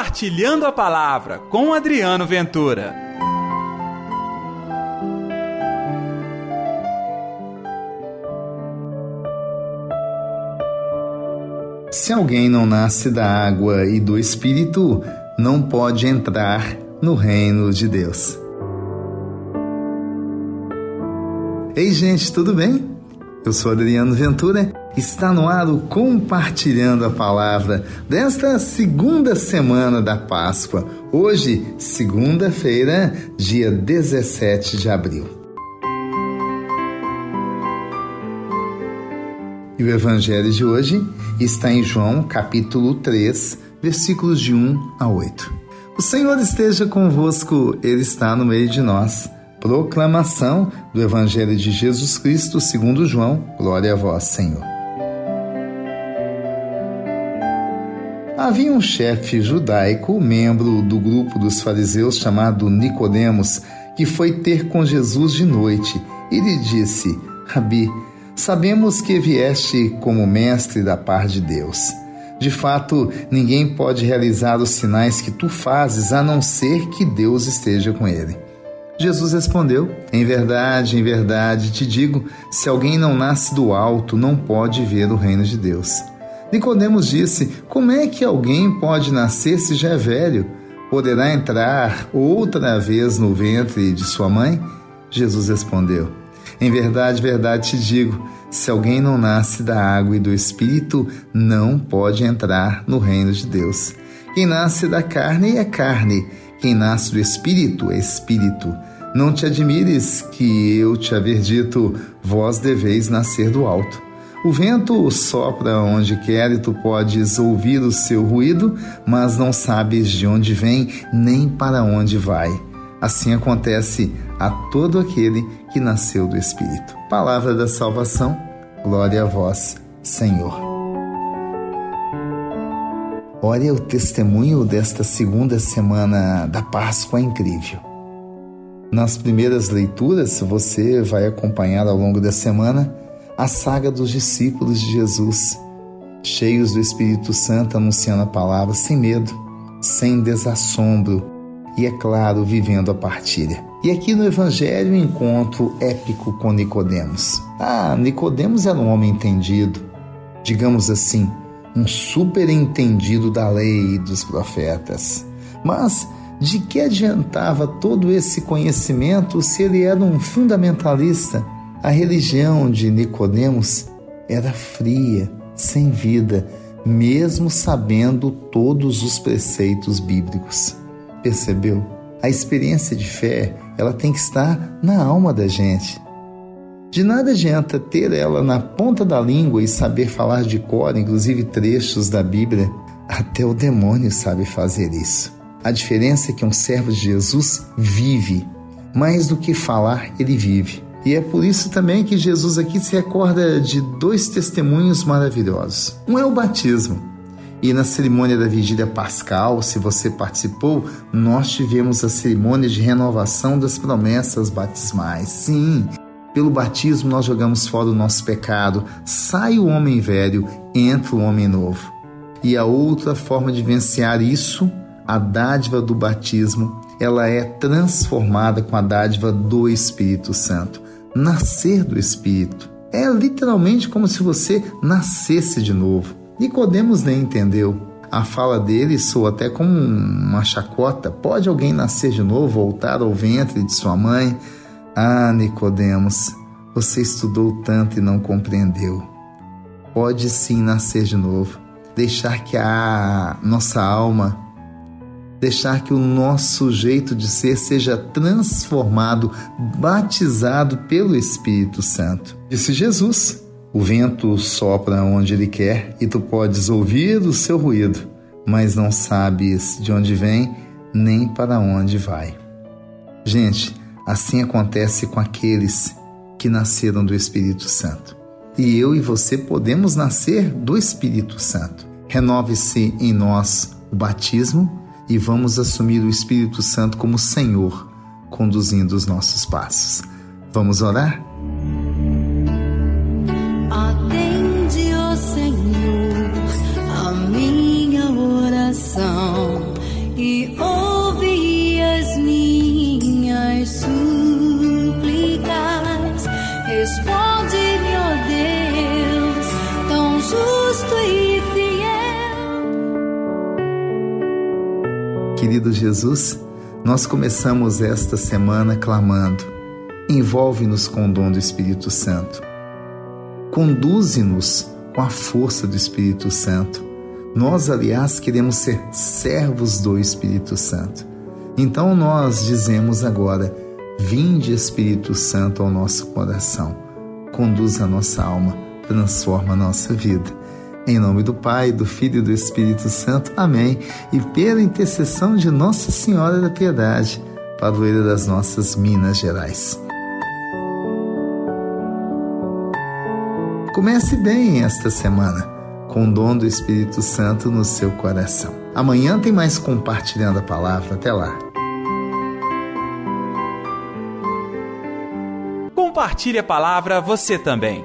Compartilhando a Palavra com Adriano Ventura. Se alguém não nasce da água e do Espírito, não pode entrar no reino de Deus. Ei, gente, tudo bem? Eu sou Adriano Ventura. Está no ar o Compartilhando a Palavra desta segunda semana da Páscoa. Hoje, segunda-feira, dia 17 de abril. E o Evangelho de hoje está em João, capítulo 3, versículos de 1 a 8. O Senhor esteja convosco, Ele está no meio de nós. Proclamação do Evangelho de Jesus Cristo segundo João. Glória a vós, Senhor. Havia um chefe judaico, membro do grupo dos fariseus chamado Nicodemos, que foi ter com Jesus de noite e lhe disse: Rabi, sabemos que vieste como mestre da parte de Deus. De fato, ninguém pode realizar os sinais que tu fazes a não ser que Deus esteja com ele. Jesus respondeu: Em verdade, em verdade te digo, se alguém não nasce do alto, não pode ver o reino de Deus. Nicodemos disse: Como é que alguém pode nascer se já é velho? Poderá entrar outra vez no ventre de sua mãe? Jesus respondeu: Em verdade, verdade te digo, se alguém não nasce da água e do espírito, não pode entrar no reino de Deus. Quem nasce da carne é carne, quem nasce do espírito é espírito. Não te admires que eu te haver dito, vós deveis nascer do alto. O vento sopra onde quer e tu podes ouvir o seu ruído, mas não sabes de onde vem nem para onde vai. Assim acontece a todo aquele que nasceu do Espírito. Palavra da salvação, glória a vós, Senhor. Olha, o testemunho desta segunda semana da Páscoa incrível. Nas primeiras leituras, você vai acompanhar ao longo da semana a saga dos discípulos de Jesus, cheios do Espírito Santo, anunciando a palavra sem medo, sem desassombro e, é claro, vivendo a partilha. E aqui no Evangelho, encontro épico com Nicodemos. Ah, Nicodemos era um homem entendido, digamos assim, um superentendido da lei e dos profetas. Mas de que adiantava todo esse conhecimento se ele era um fundamentalista? A religião de Nicodemos era fria, sem vida, mesmo sabendo todos os preceitos bíblicos. Percebeu? A experiência de fé, ela tem que estar na alma da gente. De nada adianta ter ela na ponta da língua e saber falar de cor, inclusive trechos da Bíblia. Até o demônio sabe fazer isso. A diferença é que um servo de Jesus vive. Mais do que falar, ele vive. E é por isso também que Jesus aqui se recorda de dois testemunhos maravilhosos. Um é o batismo. E na cerimônia da vigília pascal, se você participou, nós tivemos a cerimônia de renovação das promessas batismais. Sim, pelo batismo nós jogamos fora o nosso pecado, sai o homem velho, entra o homem novo. E a outra forma de vencer isso a dádiva do batismo, ela é transformada com a dádiva do Espírito Santo. Nascer do Espírito é literalmente como se você nascesse de novo. Nicodemos nem entendeu. A fala dele soa até como uma chacota. Pode alguém nascer de novo, voltar ao ventre de sua mãe? Ah, Nicodemos, você estudou tanto e não compreendeu. Pode sim nascer de novo, deixar que a nossa alma deixar que o nosso jeito de ser seja transformado, batizado pelo Espírito Santo. Disse Jesus: O vento sopra onde ele quer e tu podes ouvir o seu ruído, mas não sabes de onde vem nem para onde vai. Gente, assim acontece com aqueles que nasceram do Espírito Santo. E eu e você podemos nascer do Espírito Santo. Renove-se em nós o batismo e vamos assumir o Espírito Santo como Senhor, conduzindo os nossos passos. Vamos orar? Atende, ó Senhor, a minha oração e ouve as minhas súplicas. Responde-me, ó Deus, tão justo e fiel. Querido Jesus, nós começamos esta semana clamando: envolve-nos com o dom do Espírito Santo. Conduze-nos com a força do Espírito Santo. Nós, aliás, queremos ser servos do Espírito Santo. Então nós dizemos agora: Vinde, Espírito Santo, ao nosso coração. Conduz a nossa alma, transforma a nossa vida. Em nome do Pai, do Filho e do Espírito Santo. Amém. E pela intercessão de Nossa Senhora da Piedade, padroeira das nossas Minas Gerais. Comece bem esta semana, com o dom do Espírito Santo no seu coração. Amanhã tem mais compartilhando a palavra. Até lá. Compartilhe a palavra você também.